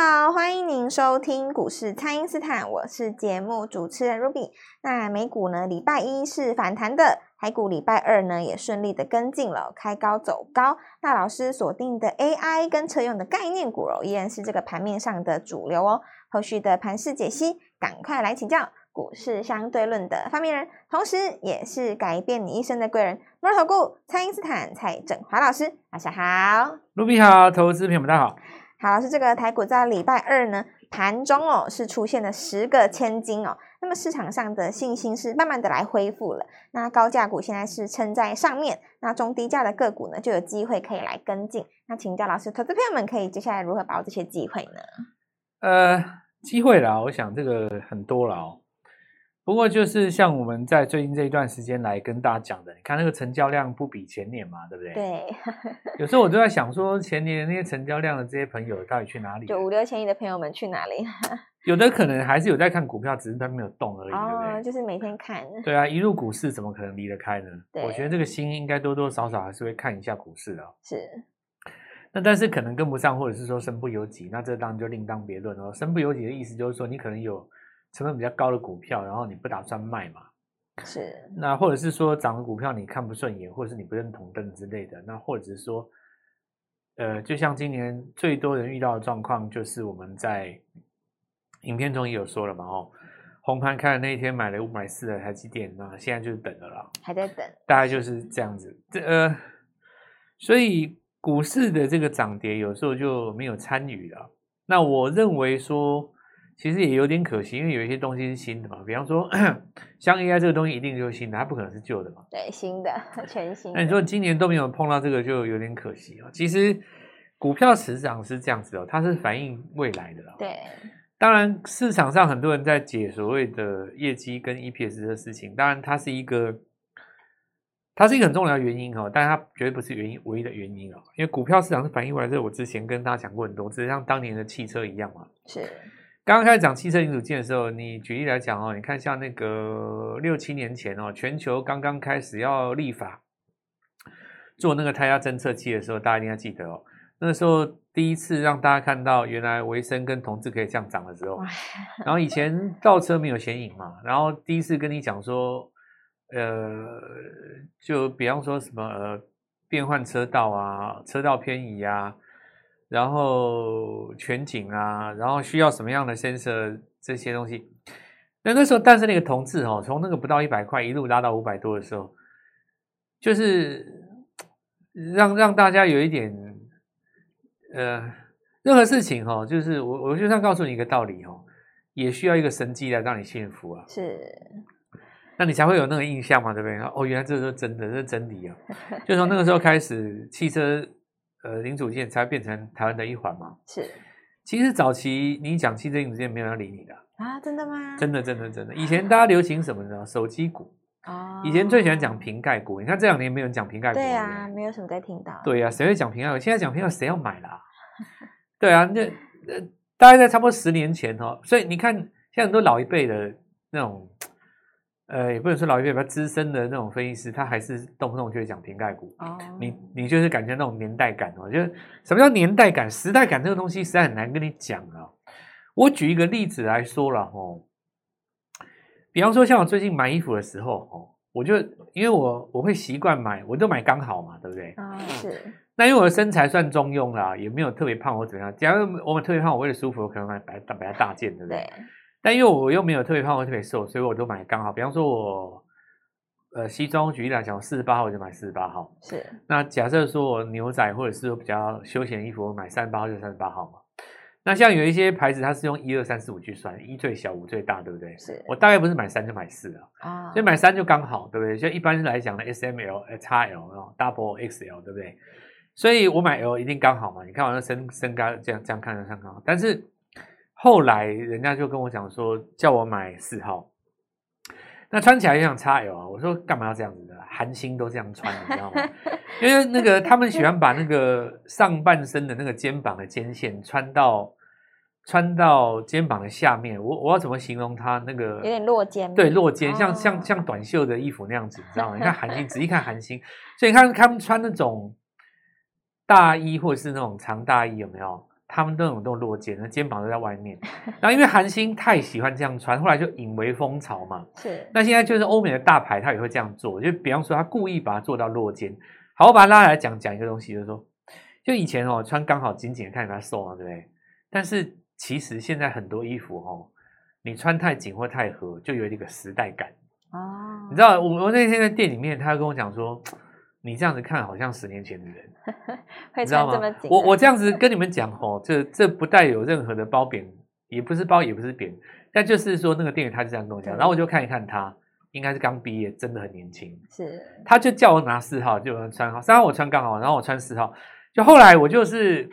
好，欢迎您收听股市蔡因斯坦，我是节目主持人 Ruby。那美股呢，礼拜一是反弹的，台股礼拜二呢也顺利的跟进了，开高走高。那老师锁定的 AI 跟车用的概念股哦，依然是这个盘面上的主流哦。后续的盘势解析，赶快来请教股市相对论的发明人，同时也是改变你一生的贵人——摩尔投顾蔡因斯坦蔡振华老师，晚上好，Ruby 好，投资朋友们大家好。好，老师，这个台股在礼拜二呢盘中哦是出现了十个千金哦，那么市场上的信心是慢慢的来恢复了。那高价股现在是撑在上面，那中低价的个股呢就有机会可以来跟进。那请教老师，投资朋友们可以接下来如何把握这些机会呢？呃，机会啦，我想这个很多了哦。不过就是像我们在最近这一段时间来跟大家讲的，你看那个成交量不比前年嘛，对不对？对。有时候我都在想说，前年那些成交量的这些朋友到底去哪里？就五六千亿的朋友们去哪里？有的可能还是有在看股票，只是他没有动而已，哦，对不对？就是每天看。对啊，一入股市怎么可能离得开呢？对。我觉得这个心应该多多少少还是会看一下股市的。是。那但是可能跟不上，或者是说身不由己，那这当然就另当别论了。身不由己的意思就是说，你可能有。成本比较高的股票，然后你不打算卖嘛？是。那或者是说涨的股票你看不顺眼，或者是你不认同等之类的。那或者是说，呃，就像今年最多人遇到的状况，就是我们在影片中也有说了嘛，哦，红盘开的那一天买了五百四的台积电，那现在就是等了啦，还在等，大概就是这样子。这呃，所以股市的这个涨跌有时候就没有参与了。那我认为说。其实也有点可惜，因为有一些东西是新的嘛，比方说 像 AI 这个东西一定就是新的，它不可能是旧的嘛。对，新的，全新的。那你说今年都没有碰到这个，就有点可惜哦。其实股票市场是这样子哦，它是反映未来的。对，当然市场上很多人在解所谓的业绩跟 EPS 的事情，当然它是一个，它是一个很重要的原因哦，但是它绝对不是原因唯一的原因哦。因为股票市场是反映未来，这我之前跟大家讲过很多次，像当年的汽车一样嘛。是。刚刚开始讲汽车零组件的时候，你举例来讲哦，你看像那个六七年前哦，全球刚刚开始要立法做那个胎压侦测器的时候，大家一定要记得哦。那个时候第一次让大家看到原来维生跟同志可以这样长的时候，然后以前倒车没有显影嘛，然后第一次跟你讲说，呃，就比方说什么呃变换车道啊，车道偏移啊。然后全景啊，然后需要什么样的 sensor 这些东西？那那时候，但是那个同志哦，从那个不到一百块一路拉到五百多的时候，就是让让大家有一点呃，任何事情哦，就是我我就想告诉你一个道理哦，也需要一个神迹来让你幸福啊，是，那你才会有那个印象嘛，对不对？哦，原来这是真的，这是真理啊！就从那个时候开始，汽车。呃，零组件才会变成台湾的一环嘛？是。其实早期你讲汽车零组件，没有人理你的啊？真的吗？真的，真的，真的。以前大家流行什么呢？手机股哦。以前最喜欢讲瓶盖股。你看这两年没有人讲瓶盖股。对啊，没有什么在听到。对啊，谁会讲瓶盖股？现在讲瓶盖，谁要买啦？对啊，那呃，大概在差不多十年前哦。所以你看，现在很多老一辈的那种。呃，也不能说老一辈比较资深的那种分析师，他还是动不动就会讲瓶盖股。哦，你你就是感觉那种年代感哦，就是什么叫年代感、时代感这个东西实在很难跟你讲啊。我举一个例子来说了哦，比方说像我最近买衣服的时候哦，我就因为我我会习惯买，我都买刚好嘛，对不对？啊、哦，是。那因为我的身材算中庸啦，也没有特别胖或怎么样。假如我们特别胖，我为了舒服，我可能买白大白大件，对不对？对但因为我又没有特别胖或特别瘦，所以我都买刚好。比方说我，呃，西装举例来讲，四十八号我就买四十八号。是。那假设说我牛仔或者是说比较休闲衣服，我买三十八号就三十八号嘛。那像有一些牌子，它是用一二三四五去算，一最小，五最大，对不对？是。我大概不是买三就买四了啊，所以买三就刚好，对不对？就一般来讲呢 S M L、X L、Double X L，对不对？所以我买 L 一定刚好嘛。你看我那身身高这样这样看着刚好，但是。后来人家就跟我讲说，叫我买四号，那穿起来就像 XL 啊。我说干嘛要这样子的？韩星都这样穿，你知道吗？因为那个他们喜欢把那个上半身的那个肩膀的肩线穿到穿到肩膀的下面。我我要怎么形容它？那个有点落肩，对，落肩，像像像短袖的衣服那样子，你知道吗？你看韩星，仔细看韩星，所以你看他们穿那种大衣或者是那种长大衣，有没有？他们都有都落肩，那肩膀都在外面。然后因为韩星太喜欢这样穿，后来就引为风潮嘛。是。那现在就是欧美的大牌，他也会这样做，就比方说他故意把它做到落肩。好，我把它拉来讲讲一个东西，就是说，就以前哦穿刚好紧紧的，看起来瘦嘛，对不对？但是其实现在很多衣服哦，你穿太紧或太合，就有一个时代感。哦。你知道我我那天在店里面，他跟我讲说。你这样子看好像十年前的人，会穿这么紧？我我这样子跟你们讲哦，这这不带有任何的褒贬，也不是褒也不是贬，但就是说那个店员他就这样跟我讲，然后我就看一看他，应该是刚毕业，真的很年轻。是，他就叫我拿四号，就穿好，三号我穿刚好，然后我穿四号。就后来我就是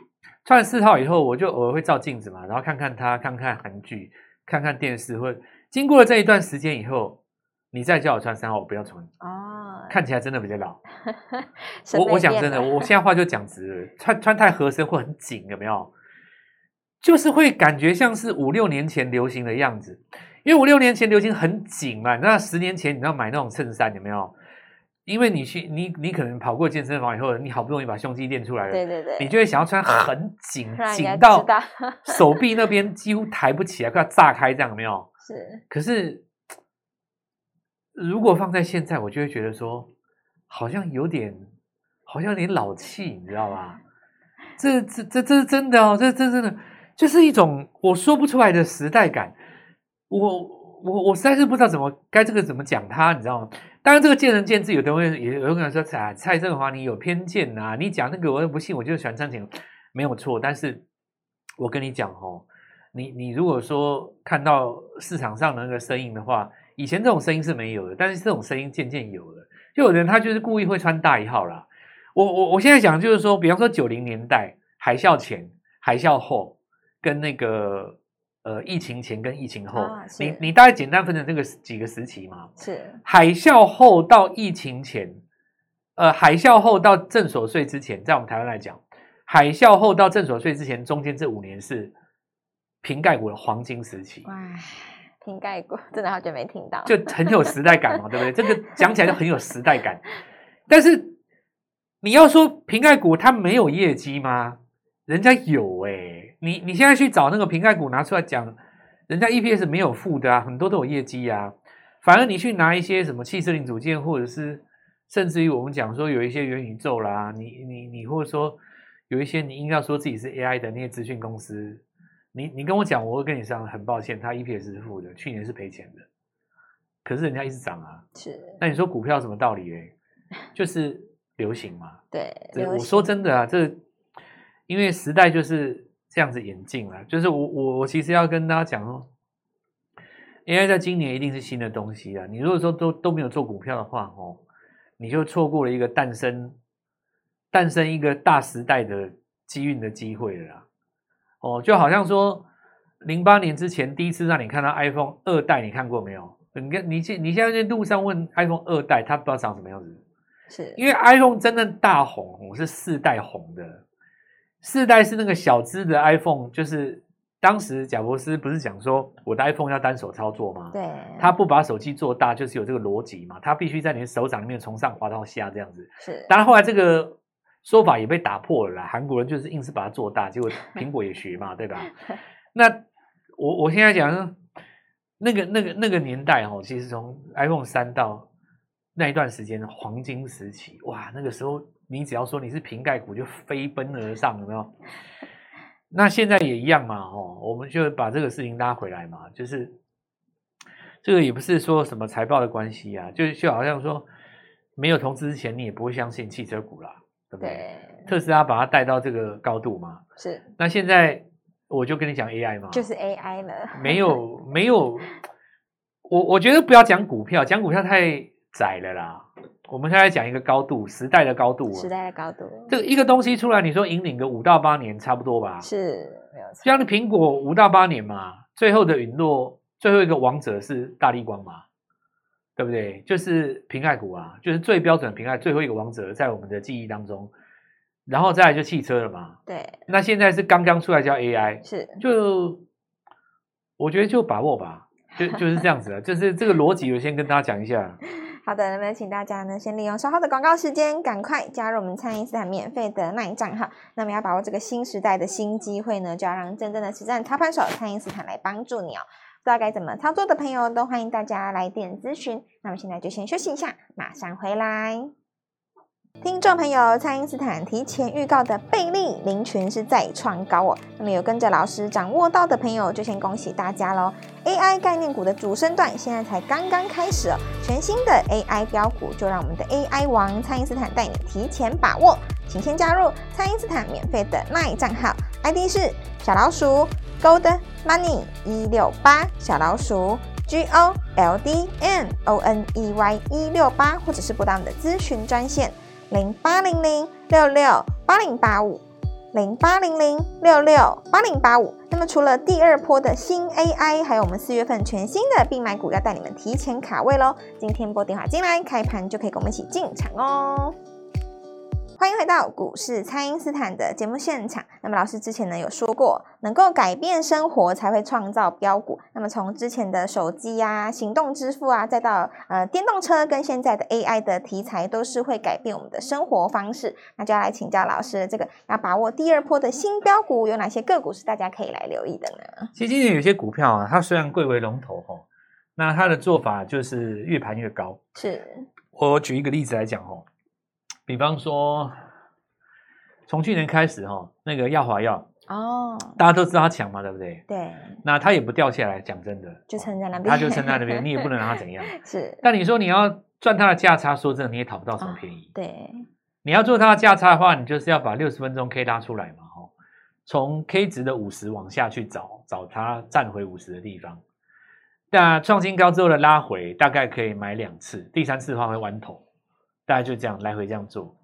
穿了四号以后，我就偶尔会照镜子嘛，然后看看他，看看韩剧，看看电视，或经过了这一段时间以后。你再叫我穿三号，我不要穿哦，看起来真的比较老。我我讲真的，我现在话就讲直了，穿穿太合身会很紧，有没有？就是会感觉像是五六年前流行的样子，因为五六年前流行很紧嘛。那十年前你要买那种衬衫，有没有？因为你去你你可能跑过健身房以后，你好不容易把胸肌练出来了，对对对，你就会想要穿很紧，紧到手臂那边几乎抬不起来，快要炸开这样，有没有？是，可是。如果放在现在，我就会觉得说，好像有点，好像有点老气，你知道吧？这这这这是真的哦，这这真的就是一种我说不出来的时代感。我我我实在是不知道怎么该这个怎么讲它，你知道吗？当然这个见仁见智，有的人也有可能说，蔡蔡振华你有偏见呐、啊，你讲那个我又不信，我就喜欢穿紧，没有错。但是我跟你讲哦，你你如果说看到市场上的那个声音的话。以前这种声音是没有的，但是这种声音渐渐有了。就有人他就是故意会穿大一号啦。我我我现在讲就是说，比方说九零年代海啸前、海啸后，跟那个呃疫情前跟疫情后，啊、你你大概简单分成这个几个时期嘛？是海啸后到疫情前，呃海啸后到正所税之前，在我们台湾来讲，海啸后到正所税之前，中间这五年是瓶盖股的黄金时期。瓶盖股 真的好久没听到，就很有时代感嘛，对不对？这个讲起来就很有时代感。但是你要说瓶盖股它没有业绩吗？人家有哎、你你现在去找那个瓶盖股拿出来讲，人家 EPS 没有负的啊，很多都有业绩啊。反而你去拿一些什么汽车零组件，或者是甚至于我们讲说有一些元宇宙啦，你你你或者说有一些你硬要说自己是 AI 的那些资讯公司。你你跟我讲，我会跟你说很抱歉，它 EPS 是负的，去年是赔钱的，可是人家一直涨啊。是，那你说股票什么道理？哎，就是流行嘛。对，我说真的啊，这因为时代就是这样子演进了。就是我我我其实要跟大家讲哦，AI 在今年一定是新的东西啊。你如果说都都没有做股票的话，哦，你就错过了一个诞生诞生一个大时代的机运的机会了啦。哦，就好像说，零八年之前第一次让你看到 iPhone 二代，你看过没有？你看你现你现在在路上问 iPhone 二代，它不知道长什么样子，是因为 iPhone 真正大红，是四代红的，四代是那个小只的 iPhone，就是当时贾伯斯不是讲说我的 iPhone 要单手操作吗？对，他不把手机做大，就是有这个逻辑嘛，他必须在你的手掌里面从上滑到下这样子。是，当然后来这个。说法也被打破了啦，韩国人就是硬是把它做大，结果 苹果也学嘛，对吧？那我我现在讲，那个那个那个年代哦，其实从 iPhone 三到那一段时间的黄金时期，哇，那个时候你只要说你是瓶盖股，就飞奔而上，有没有？那现在也一样嘛，哦，我们就把这个事情拉回来嘛，就是这个也不是说什么财报的关系啊，就就好像说没有投资之前，你也不会相信汽车股啦。对不对？对，特斯拉把它带到这个高度嘛？是。那现在我就跟你讲 AI 嘛，就是 AI 了。没有，没有。我我觉得不要讲股票，讲股票太窄了啦。我们现在讲一个高度，时代的高度。时代的高度。这个一个东西出来，你说引领个五到八年，差不多吧？是，没有错。像你苹果五到八年嘛，最后的陨落，最后一个王者是大力光嘛？对不对？就是平盖股啊，就是最标准的瓶盖，最后一个王者在我们的记忆当中，然后再来就汽车了嘛。对。那现在是刚刚出来叫 AI，是。就我觉得就把握吧，就就是这样子了，就是这个逻辑，我先跟大家讲一下。好的，那么请大家呢，先利用稍后的广告时间，赶快加入我们蔡因斯坦免费的 LINE 账号。那么要把握这个新时代的新机会呢，就要让真正的实战操盘手蔡因斯坦来帮助你哦。不知道该怎么操作的朋友，都欢迎大家来电咨询。那么现在就先休息一下，马上回来。听众朋友，蔡因斯坦提前预告的贝利林群是再创高哦。那么有跟着老师掌握到的朋友，就先恭喜大家喽！AI 概念股的主升段现在才刚刚开始哦，全新的 AI 标股就让我们的 AI 王蔡因斯坦带你提前把握。请先加入蔡因斯坦免费的 LINE 账号，ID 是小老鼠 Gold Money 一六八小老鼠 G O L D M O N E Y 一六八，或者是拨打我们的咨询专线。零八零零六六八零八五，零八零零六六八零八五。那么除了第二波的新 AI，还有我们四月份全新的必买股，要带你们提前卡位喽。今天拨电话进来，开盘就可以跟我们一起进场哦。欢迎回到股市，蔡因斯坦的节目现场。那么老师之前呢有说过，能够改变生活才会创造标股。那么从之前的手机啊、行动支付啊，再到呃电动车，跟现在的 AI 的题材，都是会改变我们的生活方式。那就要来请教老师，这个要把握第二波的新标股，有哪些个股是大家可以来留意的呢？其实今年有些股票啊，它虽然贵为龙头哈，那它的做法就是越盘越高。是，我举一个例子来讲哦。比方说，从去年开始哈，那个药华药哦，大家都知道它强嘛，对不对？对。那它也不掉下来，讲真的，就撑在那边，它就撑在那边，你也不能让它怎样。是。但你说你要赚它的价差，说真的，你也讨不到什么便宜。哦、对。你要做它的价差的话，你就是要把六十分钟 K 拉出来嘛，哈，从 K 值的五十往下去找，找它站回五十的地方。那创新高之后的拉回，大概可以买两次，第三次的话会弯头。大家就这样来回这样做，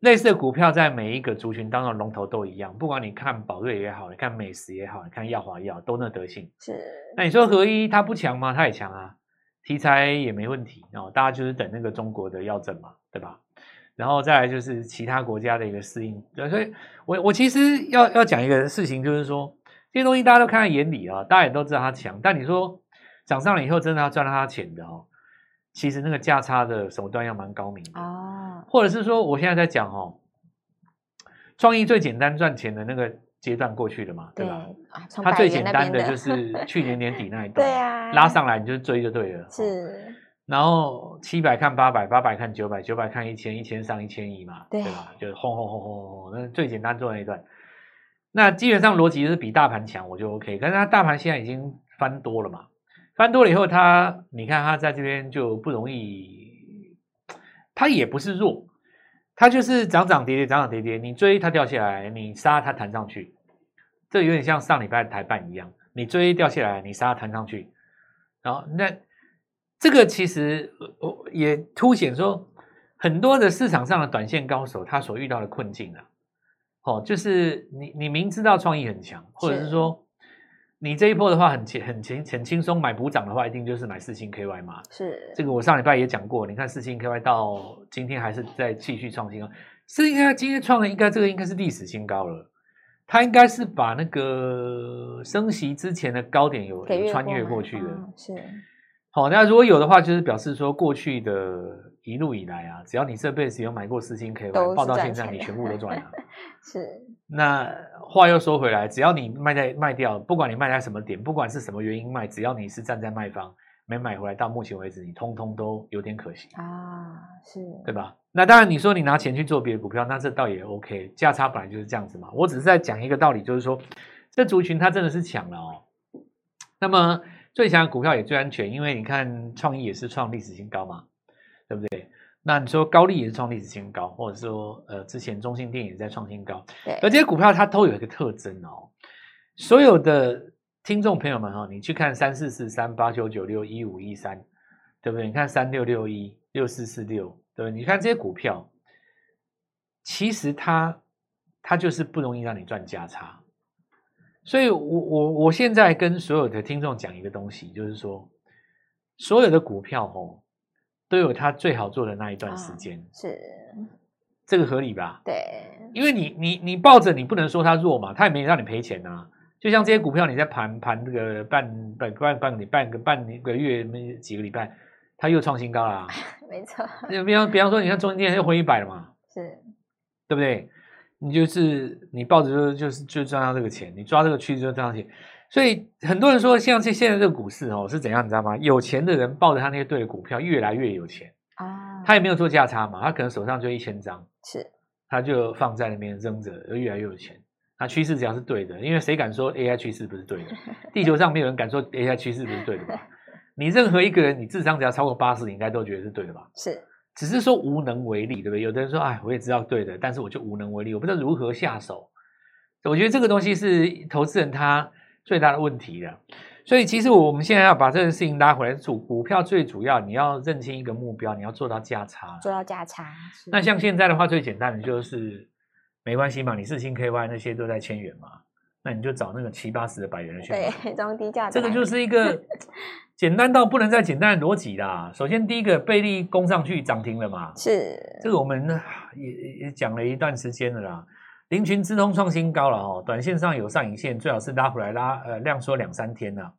类似的股票在每一个族群当中龙头都一样，不管你看宝瑞也好，你看美食也好，你看耀华也好，都那德性。是。那你说合一它不强吗？它也强啊，题材也没问题哦。大家就是等那个中国的药证嘛，对吧？然后再来就是其他国家的一个适应。对所以我我其实要要讲一个事情，就是说这些东西大家都看在眼里啊，大家也都知道它强，但你说涨上了以后真的要赚到它钱的哦。其实那个价差的手段要蛮高明的哦，或者是说，我现在在讲哦，创意最简单赚钱的那个阶段过去了嘛，对吧？它最简单的就是去年年底那一 段，对啊，拉上来你就追就对了。是，然后七百看八百，八百看九百，九百看一千，一千上一千一嘛，对吧？就是轰轰轰轰轰，那最简单做那一段，那基本上逻辑就是比大盘强，我就 OK。可是它大盘现在已经翻多了嘛。翻多了以后，它你看它在这边就不容易，它也不是弱，它就是涨涨跌跌，涨涨跌跌。你追它掉下来，你杀它弹上去，这有点像上礼拜的台办一样，你追掉下来，你杀它弹上去。然后那这个其实也凸显说，很多的市场上的短线高手他所遇到的困境啊，哦，就是你你明知道创意很强，或者是说。你这一波的话很轻很轻很轻松，买补涨的话，一定就是买四星 KY 嘛。是这个，我上礼拜也讲过。你看四星 KY 到今天还是在继续创新高，四星 KY 今天创的应该这个应该是历史新高了。它应该是把那个升息之前的高点有，有穿越过去的。嗯、是。好，那如果有的话，就是表示说过去的一路以来啊，只要你这辈子有买过四星 KY，报到现在你全部都赚了。是。那话又说回来，只要你卖在卖掉，不管你卖在什么点，不管是什么原因卖，只要你是站在卖方没买回来，到目前为止你通通都有点可惜啊，是对吧？那当然你说你拿钱去做别的股票，那这倒也 OK，价差本来就是这样子嘛。我只是在讲一个道理，就是说这族群它真的是强了哦。那么最强的股票也最安全，因为你看创意也是创历史新高嘛，对不对？那你说高丽也是创历史新高，或者说呃之前中兴电也在创新高，对，而这些股票它都有一个特征哦。所有的听众朋友们哈、哦，你去看三四四三八九九六一五一三，对不对？你看三六六一六四四六，对不对？你看这些股票，其实它它就是不容易让你赚价差。所以我我我现在跟所有的听众讲一个东西，就是说所有的股票哦。都有它最好做的那一段时间，哦、是这个合理吧？对，因为你你你抱着，你不能说它弱嘛，它也没让你赔钱啊。就像这些股票，你在盘盘这个半半半半个礼半个半个月没几个礼拜，它又创新高了。没错。你比方比方说，你看中兴电又回一百了嘛？是，对不对？你就是你抱着就就是就赚到这个钱，你抓这个趋势就赚到钱。所以很多人说，像现现在这个股市哦是怎样，你知道吗？有钱的人抱着他那些对的股票，越来越有钱啊。他也没有做价差嘛，他可能手上就一千张，是，他就放在那边扔着，而越来越有钱。那趋势只要是对的，因为谁敢说 AI 趋势不是对的？地球上没有人敢说 AI 趋势不是对的吧？你任何一个人，你智商只要超过八十，你应该都觉得是对的吧？是。只是说无能为力，对不对？有的人说，哎，我也知道对的，但是我就无能为力，我不知道如何下手。我觉得这个东西是投资人他最大的问题了。所以，其实我们现在要把这个事情拉回来，主股票最主要你要认清一个目标，你要做到价差，做到价差。那像现在的话，最简单的就是没关系嘛，你四星 KY 那些都在千元嘛，那你就找那个七八十的百元的选择，对，中低价。这个就是一个。简单到不能再简单的逻辑啦。首先，第一个，贝利攻上去涨停了嘛？是，这个我们也也讲了一段时间了啦。凌群资通创新高了哦，短线上有上影线，最好是拉回来拉呃量缩两三天了。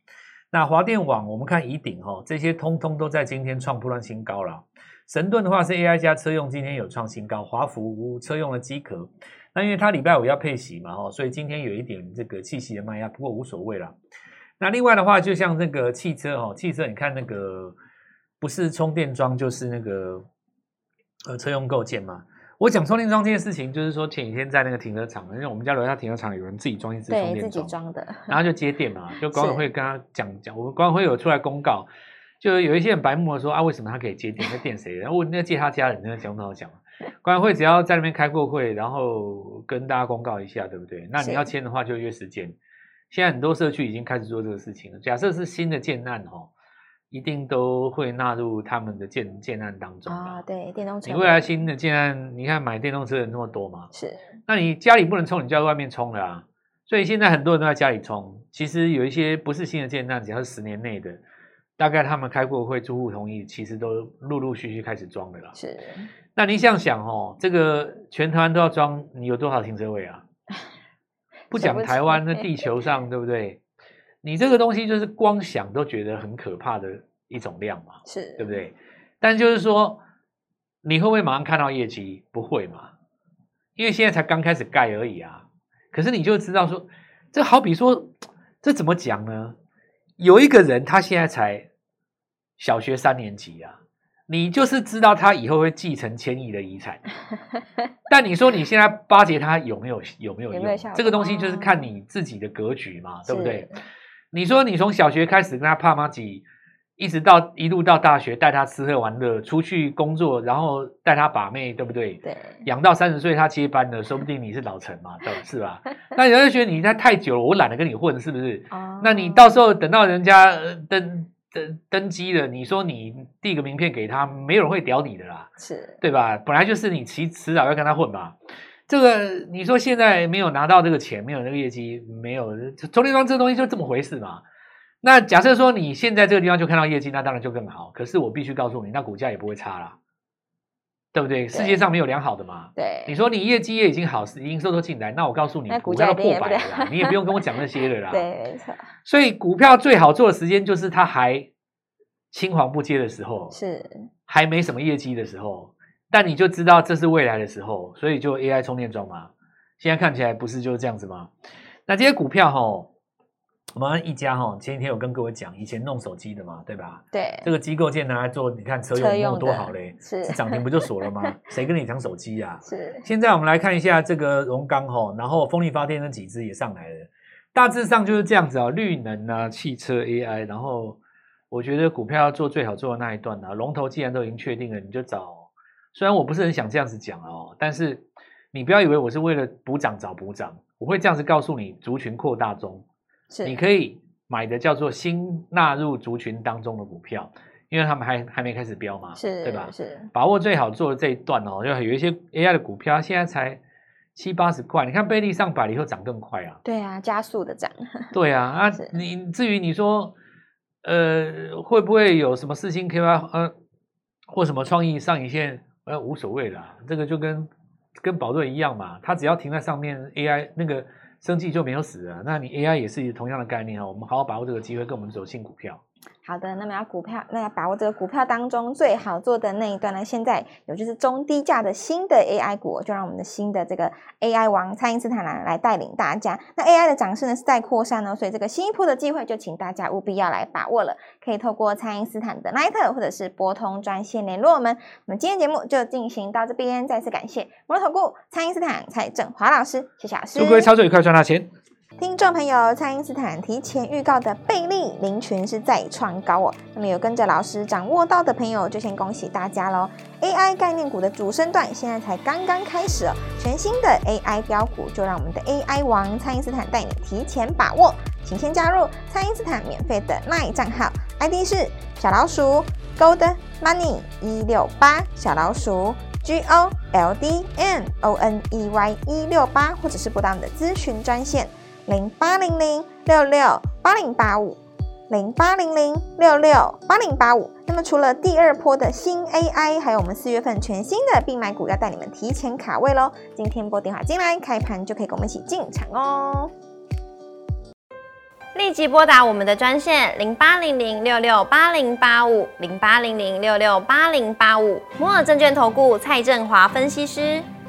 那华电网我们看宜鼎哈，这些通通都在今天创波段新高了。神盾的话是 AI 加车用，今天有创新高。华孚车用的机壳，那因为它礼拜五要配息嘛哈，所以今天有一点这个气息的卖压，不过无所谓了。那另外的话，就像那个汽车哦，汽车你看那个不是充电桩就是那个呃车用构件嘛。我讲充电桩这件事情，就是说前几天在那个停车场，因为我们家楼下停车场有人自己装一支充电桩，自己装的，然后就接电嘛，就管委会跟他讲讲，我们管委会有出来公告，就有一些人白目的说啊，为什么他可以接电？那电谁？然后问那借他家人，那讲不好讲。管委会只要在那边开过会，然后跟大家公告一下，对不对？那你要签的话，就约时间。现在很多社区已经开始做这个事情了。假设是新的建案哦，一定都会纳入他们的建建案当中啊。对，电动车。你未来新的建案，你看买电动车的人那么多嘛？是。那你家里不能充，你就在外面充了啊。所以现在很多人都在家里充。其实有一些不是新的建案，只要是十年内的，大概他们开过会，住户同意，其实都陆陆续续开始装的啦。是。那你想想哦，这个全台湾都要装，你有多少停车位啊？不讲台湾，那地球上对不对？你这个东西就是光想都觉得很可怕的一种量嘛，是对不对？但就是说，你会不会马上看到业绩？不会嘛，因为现在才刚开始盖而已啊。可是你就知道说，这好比说，这怎么讲呢？有一个人他现在才小学三年级啊。你就是知道他以后会继承千亿的遗产，但你说你现在巴结他有没有有没有用？有没有这个东西就是看你自己的格局嘛，对不对？你说你从小学开始跟他爸妈挤，一直到一路到大学带他吃喝玩乐，出去工作，然后带他把妹，对不对？对，养到三十岁他接班了，说不定你是老陈嘛，对，是吧？那有人觉得你在太久了，我懒得跟你混，是不是？那你到时候等到人家登。登登基了，你说你递个名片给他，没有人会屌你的啦，是对吧？本来就是你迟迟早要跟他混吧。这个你说现在没有拿到这个钱，没有那个业绩，没有充电桩这个东西就这么回事嘛。那假设说你现在这个地方就看到业绩，那当然就更好。可是我必须告诉你，那股价也不会差啦。对不对？世界上没有良好的嘛。对，你说你业绩也已经好，营收都进来，那我告诉你，股价要破百了啦，你也不用跟我讲那些了啦。对，没错。所以股票最好做的时间就是它还青黄不接的时候，是还没什么业绩的时候，但你就知道这是未来的时候，所以就 AI 充电桩嘛。现在看起来不是就是这样子吗？那这些股票哈。我们一家哈，前几天有跟各位讲，以前弄手机的嘛，对吧？对，这个机构件拿来做，你看车用用多好嘞，是涨停不就锁了吗？谁跟你讲手机呀？是。现在我们来看一下这个荣刚哈，然后风力发电那几只也上来了，大致上就是这样子啊，绿能啊，汽车 AI，然后我觉得股票要做最好做的那一段啊，龙头既然都已经确定了，你就找。虽然我不是很想这样子讲哦，但是你不要以为我是为了补涨找补涨，我会这样子告诉你，族群扩大中。是你可以买的叫做新纳入族群当中的股票，因为他们还还没开始飙嘛，是，对吧？是把握最好做的这一段哦，就有一些 AI 的股票现在才七八十块，你看贝利上百了以后涨更快啊，对啊，加速的涨，对啊啊，你至于你说呃会不会有什么四星 KY 呃或什么创意上影线呃无所谓啦，这个就跟跟宝瑞一样嘛，它只要停在上面 AI 那个。生计就没有死啊，那你 AI 也是同样的概念啊。我们好好把握这个机会，跟我们走新股票。好的，那么要股票，那要把握这个股票当中最好做的那一段呢？现在有就是中低价的新的 AI 股，就让我们的新的这个 AI 王蔡因斯坦来来带领大家。那 AI 的涨势呢是在扩散呢，所以这个新一波的机会就请大家务必要来把握了。可以透过蔡因斯坦的 LINE 或者是拨通专线联络我们。那么今天节目就进行到这边，再次感谢摩尔投顾蔡因斯坦蔡振华老师，谢谢老师。祝各位操作愉快，赚大钱。听众朋友，蔡因斯坦提前预告的贝利林群是再创高哦。那么有跟着老师掌握到的朋友，就先恭喜大家喽！AI 概念股的主升段现在才刚刚开始哦，全新的 AI 标股就让我们的 AI 王蔡因斯坦带你提前把握。请先加入蔡因斯坦免费的 LINE 账号，ID 是小老鼠 Gold Money 一六八，小老鼠 G O L D M O N E Y 一六八，或者是拨打我们的咨询专线。零八零零六六八零八五，零八零零六六八零八五。那么除了第二波的新 AI，还有我们四月份全新的必买股，要带你们提前卡位喽。今天拨电话进来，开盘就可以跟我们一起进场哦。立即拨打我们的专线零八零零六六八零八五，零八零零六六八零八五。摩尔证券投顾蔡振华分析师。